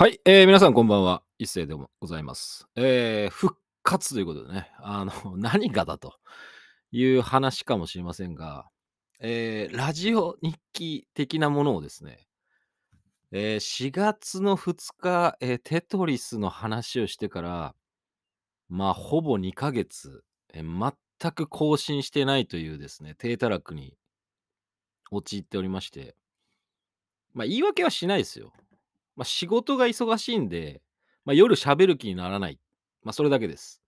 はい、えー、皆さんこんばんは。一斉でもございます。えー、復活ということでね、あの、何がだという話かもしれませんが、えー、ラジオ日記的なものをですね、えー、4月の2日、えー、テトリスの話をしてから、まあ、ほぼ2ヶ月、えー、全く更新してないというですね、低たらくに陥っておりまして、まあ、言い訳はしないですよ。まあ、仕事が忙しいんで、まあ、夜喋る気にならない。まあ、それだけです。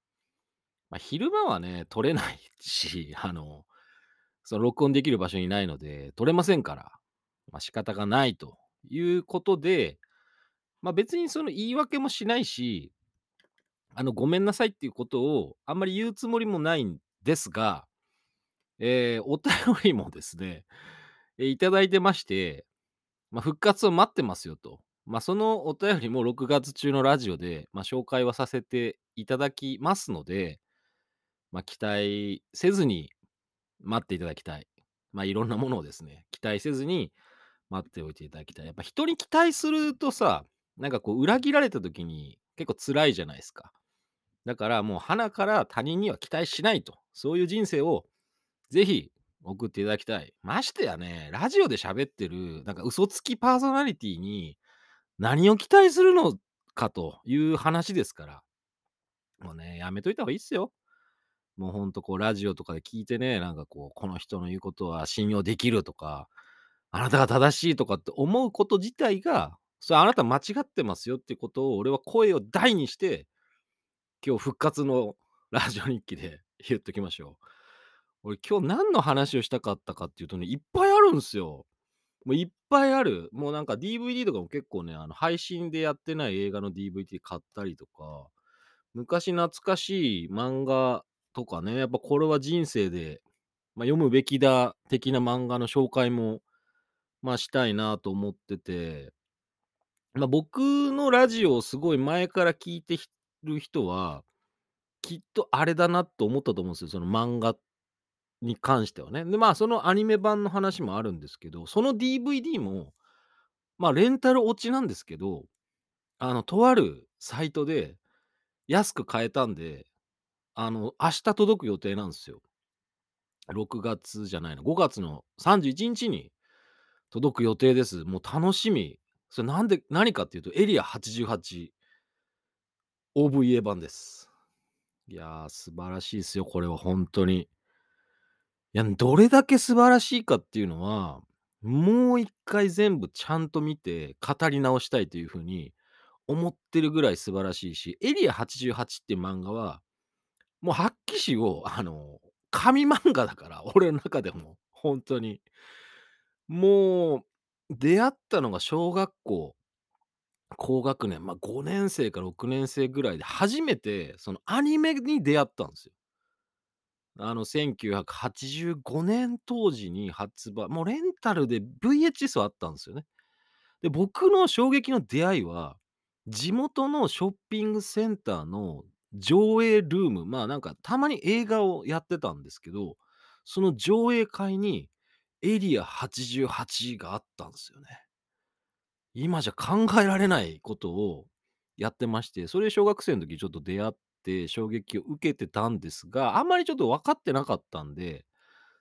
まあ、昼間はね、撮れないし、あの、その録音できる場所にないので、撮れませんから、まあ、仕方がないということで、まあ、別にその言い訳もしないし、あの、ごめんなさいっていうことをあんまり言うつもりもないんですが、えー、お便りもですね、えー、いただいてまして、まあ、復活を待ってますよと。まあ、そのお便りも6月中のラジオで、まあ、紹介はさせていただきますので、まあ、期待せずに待っていただきたい。まあ、いろんなものをですね、期待せずに待っておいていただきたい。やっぱ人に期待するとさ、なんかこう裏切られた時に結構辛いじゃないですか。だからもう鼻から他人には期待しないと。そういう人生をぜひ送っていただきたい。ましてやね、ラジオで喋ってる、なんか嘘つきパーソナリティに何を期待するのかという話ですから。もうね、やめといた方がいいっすよ。もうほんとこうラジオとかで聞いてね、なんかこう、この人の言うことは信用できるとか、あなたが正しいとかって思うこと自体が、それあなた間違ってますよってことを俺は声を大にして、今日復活のラジオ日記で 言っときましょう。俺今日何の話をしたかったかっていうとね、いっぱいあるんですよ。もういっぱいある。もうなんか DVD とかも結構ね、あの配信でやってない映画の DVD 買ったりとか、昔懐かしい漫画とかね、やっぱこれは人生で、まあ、読むべきだ的な漫画の紹介も、まあ、したいなと思ってて、まあ、僕のラジオをすごい前から聞いてる人は、きっとあれだなと思ったと思うんですよ。その漫画っに関してはね。で、まあ、そのアニメ版の話もあるんですけど、その DVD も、まあ、レンタル落ちなんですけど、あの、とあるサイトで安く買えたんで、あの、明日届く予定なんですよ。6月じゃないの、5月の31日に届く予定です。もう楽しみ。それなんで、何かっていうと、エリア88 OVA 版です。いやー、素晴らしいですよ、これは本当に。いや、どれだけ素晴らしいかっていうのは、もう一回全部ちゃんと見て語り直したいというふうに思ってるぐらい素晴らしいし、エリア88っていう漫画は、もう発揮詞を、あの、紙漫画だから、俺の中でも、本当に。もう、出会ったのが小学校高学年、まあ、5年生か6年生ぐらいで初めてそのアニメに出会ったんですよ。あの、1985年当時に発売もうレンタルで VHS はあったんですよね。で、僕の衝撃の出会いは、地元のショッピングセンターの上映ルーム、まあ、なんかたまに映画をやってたんですけど、その上映会にエリア88があったんですよね。今じゃ考えられないことをやってまして、それ小学生の時ちょっと出会って衝撃を受けてたんですが、あんまりちょっと分かってなかったんで、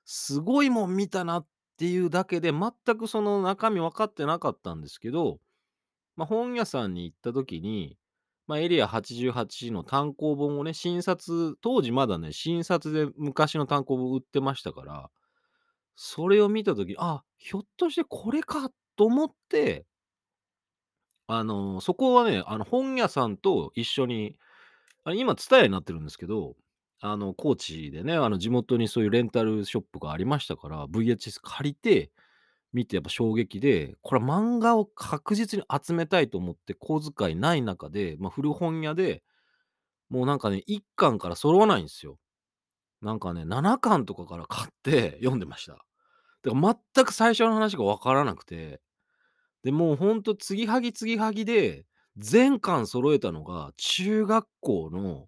すごいもん見たなっていうだけで、全くその中身分かってなかったんですけど、まあ、本屋さんに行った時に、まあ、エリア88の単行本をね、新冊、当時まだね、新冊で昔の単行本売ってましたから、それを見た時、あ、ひょっとしてこれかと思ってあの、そこはね、あの、本屋さんと一緒に、あ、今 TSUTAYA になってるんですけど、あの、高知でね、あの、地元にそういうレンタルショップがありましたから、VHS 借りて見てやっぱ衝撃で、これ漫画を確実に集めたいと思って小遣いない中で、まあ、古本屋で、もうなんかね、1巻から揃わないんですよ。なんかね、7巻とかから買って読んでました。だから全く最初の話が分からなくてで、もうほんと継ぎはぎ継ぎはぎで、全巻揃えたのが中学校の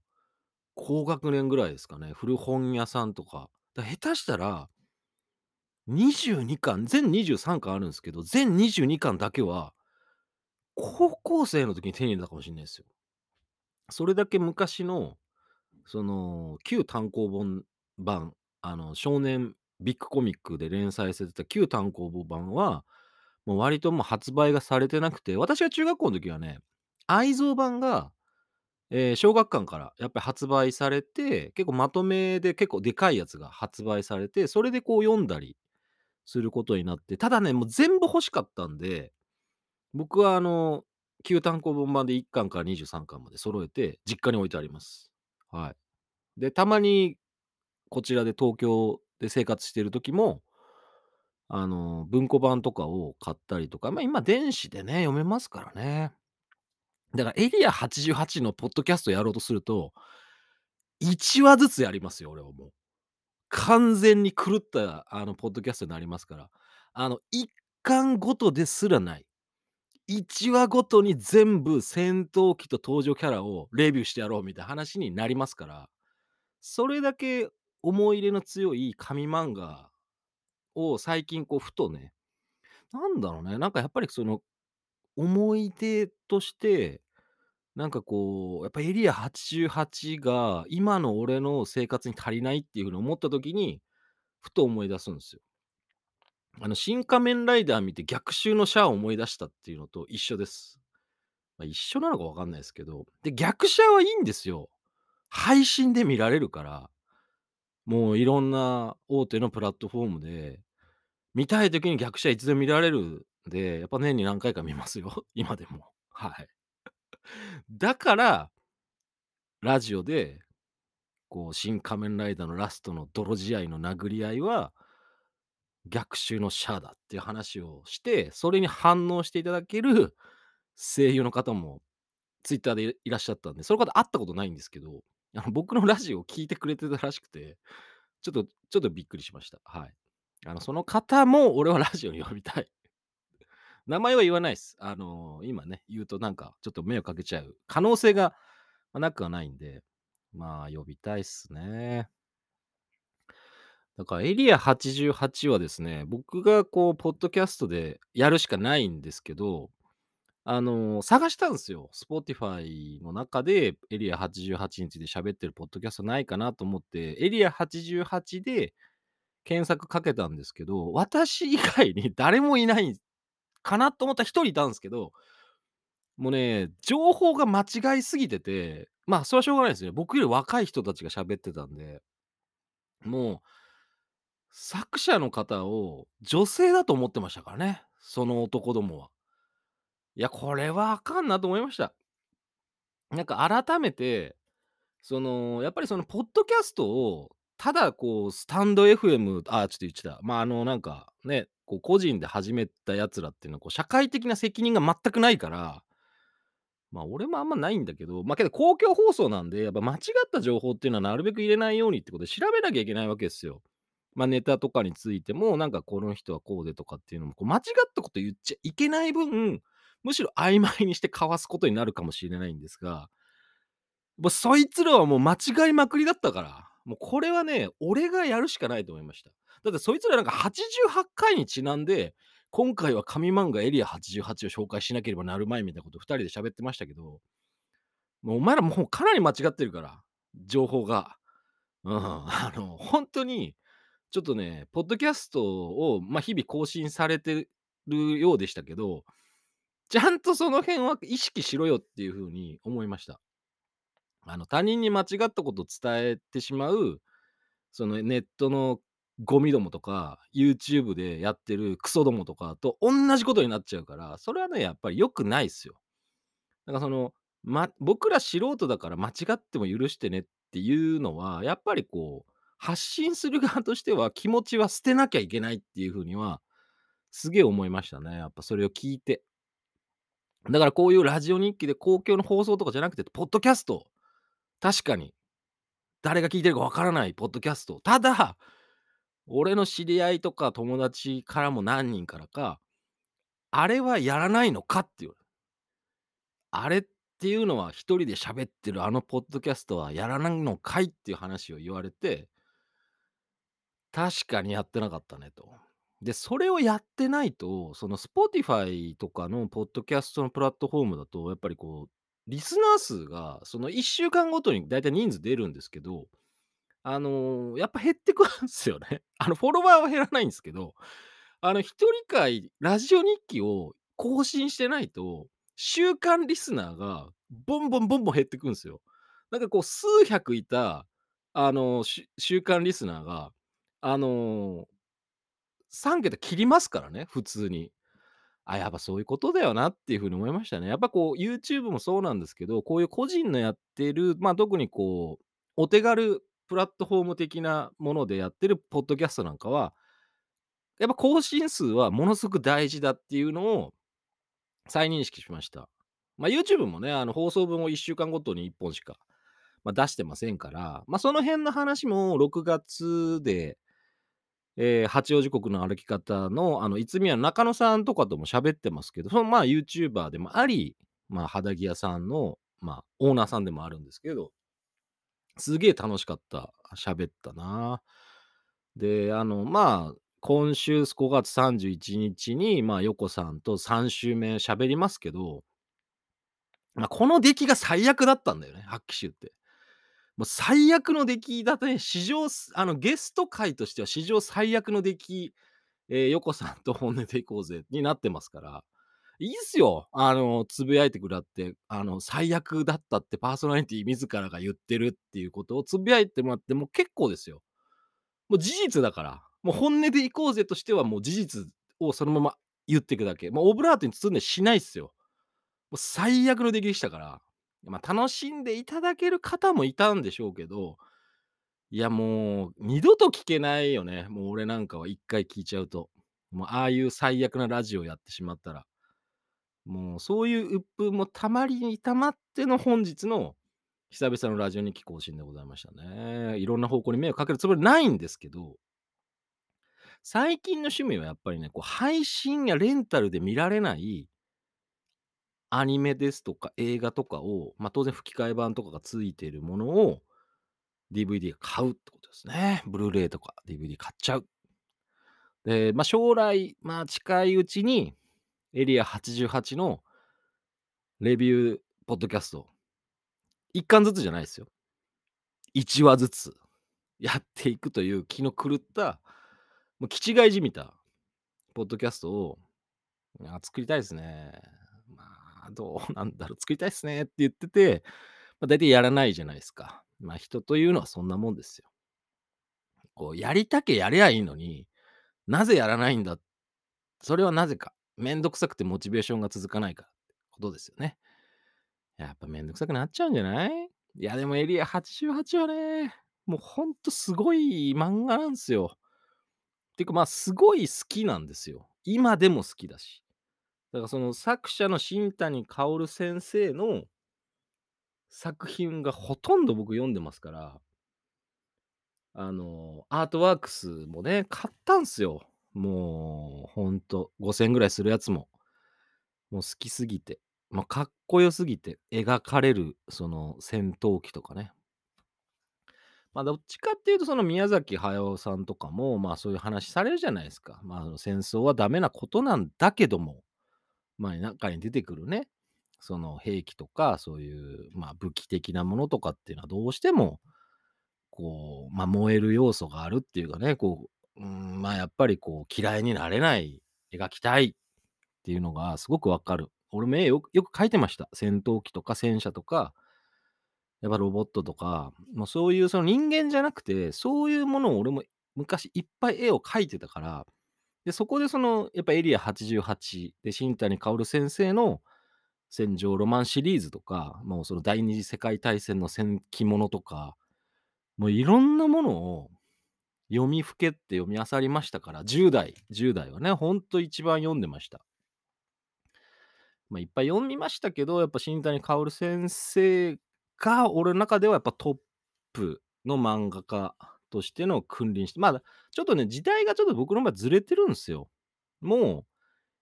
高学年ぐらいですかね。古本屋さんとか。だ下手したら、22巻、全23巻あるんですけど、全22巻だけは高校生の時に手に入れたかもしんないですよ。それだけ昔の、その、旧単行本版、あの、少年ビッグコミックで連載されてた旧単行本版は、もう割ともう発売がされてなくて、私が中学校の時はね、愛蔵版が、ええ、小学館からやっぱり発売されて、結構まとめで結構でかいやつが発売されて、それでこう読んだりすることになって、ただね、もう全部欲しかったんで、僕はあの、旧単行本版で1巻から23巻まで揃えて実家に置いてあります。はい。で、たまにこちらで東京で生活してる時もあの、文庫版とかを買ったりとか、ま、今電子でね、読めますからね。だからエリア88のポッドキャストやろうとすると1話ずつやりますよ、俺はもう。完全に狂った、あの、ポッドキャストになりますから。あの、1巻ごとですらない。1話ごとに全部戦闘機と登場キャラをレビューしてやろうみたいな話になりますから、それだけ思い入れの強い紙漫画を最近こうふとね、なんだろうね、なんかやっぱりその、思い出として、なんかこう、やっぱエリア88が今の俺の生活に足りないっていう風に思った時に、ふと思い出すんですよ。あの、シン・仮面ライダー見て逆襲のシャアを思い出したっていうのと一緒です。ま、一緒なのか分かんないですけど、で、逆シャアはいいんですよ。配信で見られるから。もういろんな大手のプラットフォームで、見たい時に逆シャアいつでも見られるで、やっぱ年に何回か見ますよ、今でも。はい。だからラジオで、こう、シン・仮面ライダーのラストの泥仕合の殴り合いは逆襲のシャアだっていう話をして、それに反応していただける声優の方もツイッターでいらっしゃったんで、その方会ったことないんですけど、あの、僕のラジオを聞いてくれてたらしくて、ちょっとちょっとびっくりしました。はい。あの、その方も俺はラジオに呼びたい。名前は言わないです。あの、今ね、言うとなんかちょっと迷惑かけちゃう可能性が、なくはないんで、まあ、呼びたいっすね。だからエリア88はですね、僕がこうポッドキャストでやるしかないんですけど、あの、探したんですよ。Spotify の中でエリア88について喋ってるポッドキャストないかなと思って、エリア88で検索かけたんですけど、私以外に誰もいないかなと思ったら1人いたんですけど、もうね、情報が間違いすぎてて、まあ、それはしょうがないですね。僕より若い人たちが喋ってたんで。もう作者の方を女性だと思ってましたからね、その男どもは。いや、これはあかんなと思いました。なんか改めて、その、やっぱりそのポッドキャストを、ただこうスタンド FM あ、ちょっと言っちゃった。まあ、あの、なんか、ね、こう個人で始めた奴らっていうのは、こう社会的な責任が全くないからまあ、俺もあんまないんだけど、まあ、けど公共放送なんで、やっぱ間違った情報っていうのはなるべく入れないようにってことで調べなきゃいけないわけっすよ。まあ、ネタとかについても、なんかこの人はこうでとかっていうのも、こう間違ったこと言っちゃいけない分、むしろ曖昧にしてかわすことになるかもしれないんですがも、そいつらはもう間違いまくりだったから、もうこれはね、俺がやるしかないと思いました。だってそいつらなんか88回にちなんで、今回は紙漫画エリア88を紹介しなければなるまいみたいなこと2人で喋ってましたけどもうお前らもうかなり間違ってるから、情報が。うん、あの、ほんとに、ちょっとね、ポッドキャストを、まあ、日々更新されてるようでしたけど、ちゃんとその辺は意識しろよっていう風に思いました。あの、他人に間違ったことを伝えてしまう、そのネットのゴミどもとか、YouTube でやってるクソどもとかとおんなじことになっちゃうから、それはね、やっぱり良くないっすよ。だからその、ま僕ら素人だから間違っても許してねっていうのは、やっぱりこう、発信する側としては気持ちは捨てなきゃいけないっていう風には、すげえ思いましたね、やっぱそれを聞いて。だからこういうラジオ日記で公共の放送とかじゃなくて、ポッドキャスト、確かに、誰が聞いてるか分からないポッドキャスト、ただ、俺の知り合いとか友達からも何人からか、あれはやらないのかっていう。あれっていうのは1人で喋ってるあのポッドキャストはやらないのかいっていう話を言われて確かにやってなかったねと。で、それをやってないと、その Spotify とかのポッドキャストのプラットフォームだと、やっぱりこう、リスナー数がその1週間ごとにだいたい人数出るんですけど、あの、やっぱ減ってくるんですよね。あの、フォロワーは減らないんですけど、あの、一人会ラジオ日記を更新してないと、週間リスナーがボンボンボンボン減ってくんですよ。なんかこう数百いた、あの、し週間リスナーが、あの、3桁切りますからね、普通に。あ、やっぱそういうことだよなっていう風に思いましたね。やっぱこう YouTube もそうなんですけど、こういう個人のやってる、まあ、特にこう、お手軽プラットフォーム的なものでやってるポッドキャストなんかは、やっぱ更新数はものすごく大事だっていうのを再認識しました。ま、YouTube もね、あの放送分を1週間ごとに1本しか、まあ、出してませんから、まあ、その辺の話も6月で、ええ、八王子国の歩き方の、あの、いつみや中野さんとかとも喋ってますけど、その、まあ、ユーチューバーでもあり、まあ、肌着屋さんの、まあ、オーナーさんでもあるんですけど、すげえ楽しかった。喋ったな。で、あの、まあ、今週5月31日に、まあ、ヨコさんと3週目喋りますけど、まあ、この出来が最悪だったんだよね、はっきし言って。もう最悪の出来だとね、史上あの、ゲスト回としては史上最悪の出来、ええ、ヨコさんと本音でいこうぜになってますから。いいっすよ、あの、つぶやいてくらって、あの、最悪だったってパーソナリティ自らが言ってるっていうことをつぶやいてもらっても結構ですよ。もう事実だから。もう本音でいこうぜとしては、もう事実をそのまま言ってくだけ。もうオブラートに包んでしないっすよ。もう最悪の出来でしたから。まあ、楽しんでいただける方もいたんでしょうけど、いやもう二度と聞けないよね。もう俺なんかは1回聞いちゃうと。もうああいう最悪なラジオやってしまったら。もうそういう鬱憤もたまりにたまっての本日の久々のラジオ日記更新でございましたね。いろんな方向に迷惑かけるつもりないんですけど最近の趣味はやっぱりね、こう配信やレンタルで見られないアニメですとか映画とかを、まあ、当然吹き替え版とかが付いているものを DVD 買うってことですね。ブルーレイとか DVD 買っちゃう。で、まあ、将来、まあ、近いうちにエリア88のレビューポッドキャスト1巻ずつじゃないですよ。1話ずつやっていくという気の狂った、もう気違いじみたポッドキャストを、あ、作りたいですね。まあ、どうなんだろう、作りたいっすねって言ってて、まあ、大体やらないじゃないですか。まあ、人というのはそんなもんですよ。こう、やりたきゃやりゃいいのに、なぜやらないんだ、それはなぜか、めんどくさくてモチベーションが続かないからってことですよね。やっぱめんどくさくなっちゃうんじゃない？いやでもエリア88はね、もうほんとすごい漫画なんですよ。ていうか、まあ、すごい好きなんですよ。今でも好きだし。だからその作者の新谷薫先生の作品がほとんど僕読んでますからあの、アートワークスもね、買ったんすよ。もうほんと、5000ぐらいするやつも。もう好きすぎて、まあ、かっこよすぎて、描かれるその戦闘機とかね。まあ、どっちかっていうとその宮崎駿さんとかも、まあ、そういう話されるじゃないですか。まあ、戦争はダメなことなんだけども、まあ、中に出てくるね、その兵器とか、そういう、まあ、武器的なものとかっていうのはどうしても、こう、ま、燃える要素があるっていうかね、こう、うん、ま、やっぱりこう嫌いになれない、描きたいっていうのがすごく分かる。俺も絵よよく描いてました。戦闘機とか戦車とかやっぱロボットとか、もうそういうその人間じゃなくて、そういうものを俺も昔いっぱい絵を描いてたから、で、そこでそのやっぱエリア88で新谷薫先生の戦場ロマンシリーズとか、もうその第二次世界大戦の戦記物とか、もういろんなものを読みふけって読み漁りましたから、10代10代はね、ほんと一番読んでました。まあ、いっぱい読みましたけど、やっぱ新谷薫先生が、俺の中ではやっぱトップの漫画家としての君臨して、まだちょっとね、時代がちょっと僕の場合ずれてるんですよ。もう、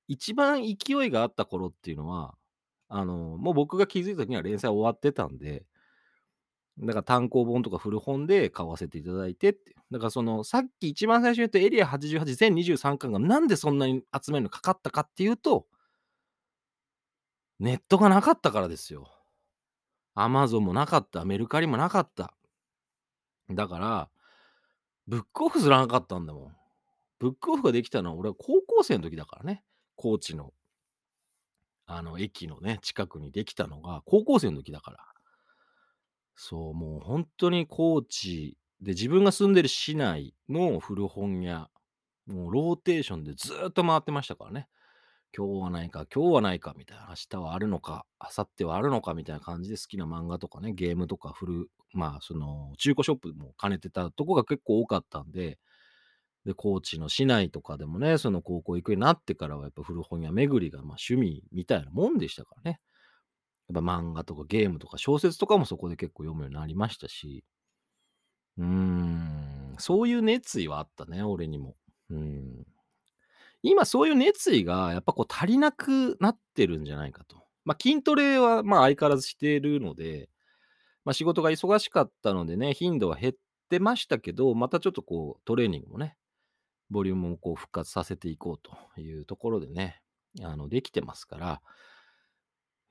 一番勢いがあった頃っていうのは、あの、もう僕が気づいた時には連載終わってたんでだから単行本とか古本で買わせていただいてって。だからその、さっき一番最初に言ったエリア88全23巻がなんでそんなに集めるのかかったかっていうと、ネットがなかったからですよ。アマゾンもなかった、メルカリもなかった。だから、ブックオフすらなかったんだもん。ブックオフができたのは俺は高校生の時だからね。高知の、あの、駅のね、近くにできたのが高校生の時だから。そう、もう本当に高知で自分が住んでる市内の古本屋、もうローテーションでずっと回ってましたからね。今日はないか、今日はないかみたいな、明日はあるのか、明後日はあるのかみたいな感じで好きな漫画とかね、ゲームとか古、まあその中古ショップも兼ねてたとこが結構多かったんで、で、高知の市内とかでもね、その高校行くようになってからはやっぱ古本屋巡りがまあ趣味みたいなもんでしたからね。やっぱ漫画とかゲームとか小説とかもそこで結構読むようになりましたし、うーん、そういう熱意はあったね、俺にも。うん。今そういう熱意がやっぱこう足りなくなってるんじゃないかと。まあ筋トレはまあ相変わらずしているので、まあ仕事が忙しかったのでね、頻度は減ってましたけど、またちょっとこうトレーニングもね、ボリュームをこう復活させていこうというところでね、あの、できてますから、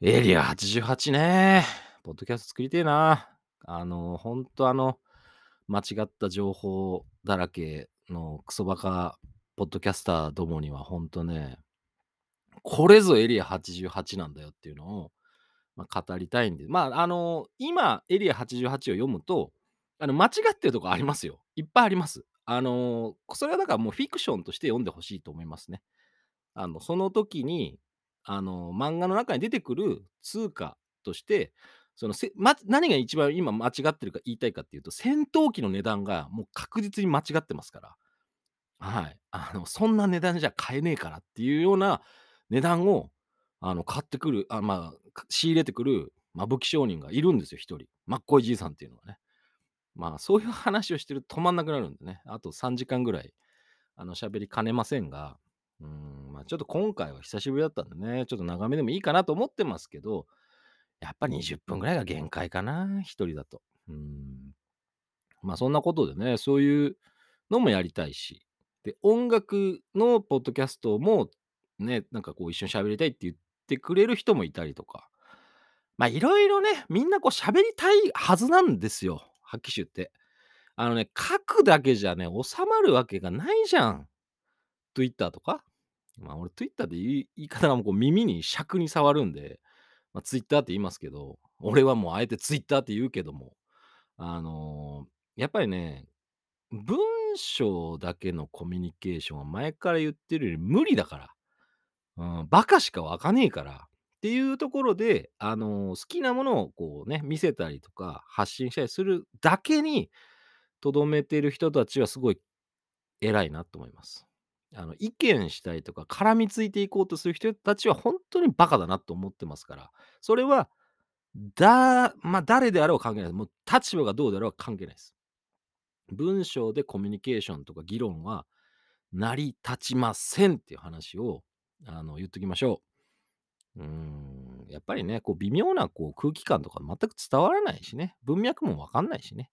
エリア88ね。ポッドキャスト作りてえな。あの、ほんとあの、間違った情報だらけのクソバカポッドキャスターどもにはほんとね、これぞエリア88なんだよっていうのを、まあ、語りたいんで、まあ、あの、今、エリア88を読むと、あの、間違ってるとこありますよ。いっぱいあります。あの、それはだからもうフィクションとして読んでほしいと思いますね。あの、その時に、あの、漫画の中に出てくる通貨として、そのせま、何が一番今間違ってるか言いたいかっていうと、戦闘機の値段がもう確実に間違ってますから。はい。あの、そんな値段じゃ買えねえからっていうような値段を、あの、買ってくる、あまあ、仕入れてくる、まあ武器商人がいるんですよ、一人。まっこいじいさんっていうのはね。まあ、そういう話をしてると止まんなくなるんでね。あと3時間ぐらい、あの、喋りかねませんが、うん、まあ、ちょっと今回は久しぶりだったんでね、ちょっと長めでもいいかなと思ってますけど、やっぱ20分ぐらいが限界かな、一人だと。うん。まあ、そんなことでね、そういうのもやりたいし、で、音楽のポッドキャストもね、なんかこう一緒に喋りたいって言ってくれる人もいたりとか、まあ、いろいろね、みんなこう喋りたいはずなんですよ、はっきり言って。あのね、書くだけじゃね、収まるわけがないじゃん。Twitter とか。まあ、俺 Twitter で言い 言い方がもうこう耳に尺に触るんで、まあ、Twitter って言いますけど、俺はもうあえて Twitter って言うけども、あのーやっぱりね、文章だけのコミュニケーションは前から言ってるより無理だから。うん、バカしかわかねえから。っていうところで、あのー好きなものをこうね、見せたりとか発信したりするだけにとどめてる人たちはすごい偉いなと思います。あの、意見したいとか絡みついていこうとする人たちは本当にバカだなと思ってますから、それは、だまあ、誰であろう関係ない。もう立場がどうであろう関係ないです。文章でコミュニケーションとか議論は成り立ちませんっていう話をあの言っときましょう。うん、やっぱりね、こう微妙なこう空気感とか全く伝わらないしね、文脈もわかんないしね。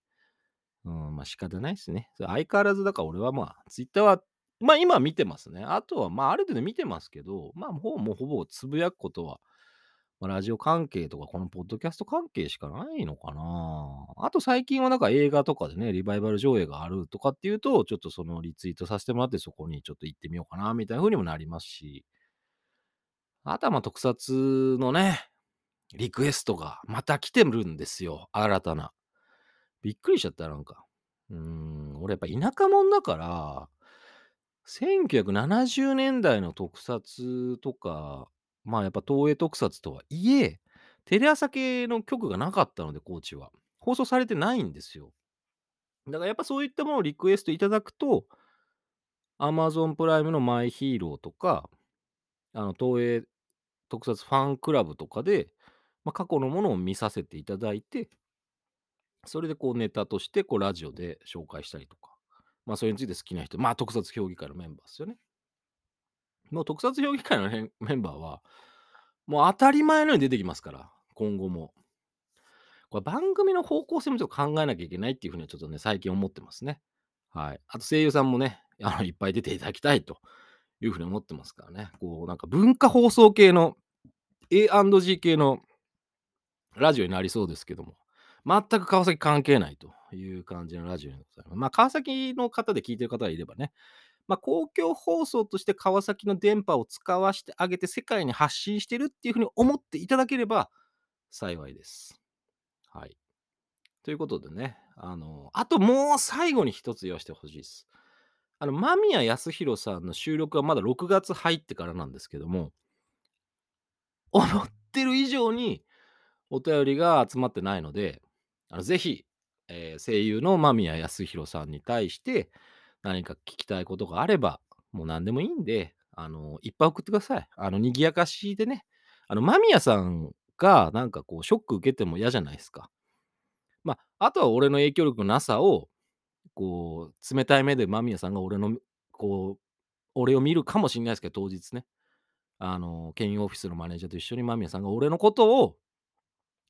うん、まあ仕方ないですね。相変わらずだから俺はまあ、ツイッターは、まあ今見てますね。あとはまあある程度見てますけど、まあほぼもうほぼつぶやくことは、まあ、ラジオ関係とかこのポッドキャスト関係しかないのかな。あと最近はなんか映画とかでね、リバイバル上映があるとかっていうと、ちょっとそのリツイートさせてもらってそこにちょっと行ってみようかなみたいな風にもなりますし、あとはまあ特撮のね、リクエストがまた来てるんですよ。新たな。びっくりしちゃった、なんか。うーん、俺やっぱ田舎者だから、1970年代の特撮とか、まあやっぱ東映特撮とはいえ、テレ朝系の局がなかったので、高知は。放送されてないんですよ。だからやっぱそういったものをリクエストいただくと、Amazon プライムのマイヒーローとか、あの東映特撮ファンクラブとかで、まあ、過去のものを見させていただいて、それでこうネタとしてこうラジオで紹介したりとか、まあそれについて好きな人、まあ特撮評議会のメンバーですよね。もう特撮評議会のメンバーは、もう当たり前のように出てきますから、今後も。これ番組の方向性もちょっと考えなきゃいけないっていうふうにはちょっとね、最近思ってますね。はい。あと声優さんもね、あの、いっぱい出ていただきたいというふうに思ってますからね。こう、なんか文化放送系の A&G 系のラジオになりそうですけども、全く川崎関係ないという感じのラジオにございます。まあ、川崎の方で聞いてる方がいればね、まあ、公共放送として川崎の電波を使わせてあげて世界に発信してるっていうふうに思っていただければ幸いです。はい。ということでね、あの、あともう最後に一つ言わせてほしいです。あの、間宮康弘さんの収録はまだ6月入ってからなんですけども、思ってる以上にお便りが集まってないので、あのぜひ、えー声優の間宮康弘さんに対して何か聞きたいことがあれば、もう何でもいいんで、あの、いっぱい送ってください。あの、賑やかしでね、あの、間宮さんがなんかこう、ショック受けても嫌じゃないですか。まあ、あとは俺の影響力のなさを、こう、冷たい目で間宮さんが俺の、こう、俺を見るかもしれないですけど、当日ね。あの、兼用オフィスのマネージャーと一緒に間宮さんが俺のことを、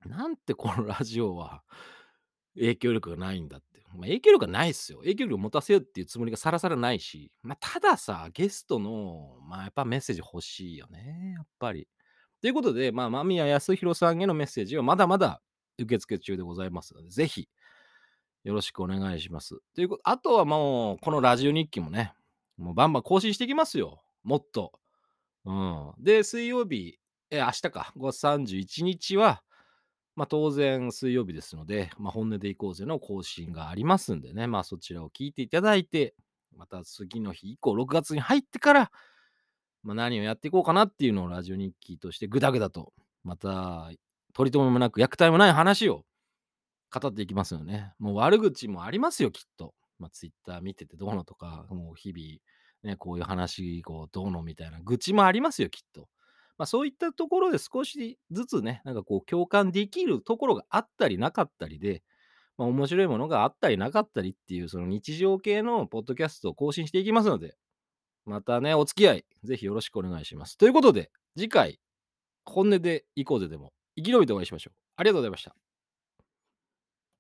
なんてこのラジオは影響力がないんだって。まあ、影響力がないっすよ。影響力を持たせようっていうつもりがさらさらないし、まあ、たださ、ゲストの、まあ、やっぱメッセージ欲しいよね、やっぱり。ということで、まあ、間宮康弘さんへのメッセージはまだまだ受付中でございますので、ぜひ、よろしくお願いします。ということ、あとはもう、このラジオ日記もね、もうバンバン更新していきますよ。もっと。うん。で、水曜日、え、明日か、5月31日は、まあ、当然水曜日ですので、まあ、本音でいこうぜの更新がありますんでね、まあ、そちらを聞いていただいて、また次の日以降、6月に入ってから、まあ、何をやっていこうかなっていうのをラジオ日記としてぐだぐだと、また、取り留めもなく、虐待もない話を語っていきますよね。もう悪口もありますよ、きっと。まあ、ツイッター見ててどうのとか、もう日々、ね、こういう話、こう、どうのみたいな愚痴もありますよ、きっと。まあ、そういったところで少しずつね、なんかこう共感できるところがあったりなかったりで、まあ、面白いものがあったりなかったりっていう、その日常系のポッドキャストを更新していきますので、またね、お付き合い、ぜひよろしくお願いします。ということで、次回、本音で行こうぜでも、生き延びてお会いしましょう。ありがとうございました。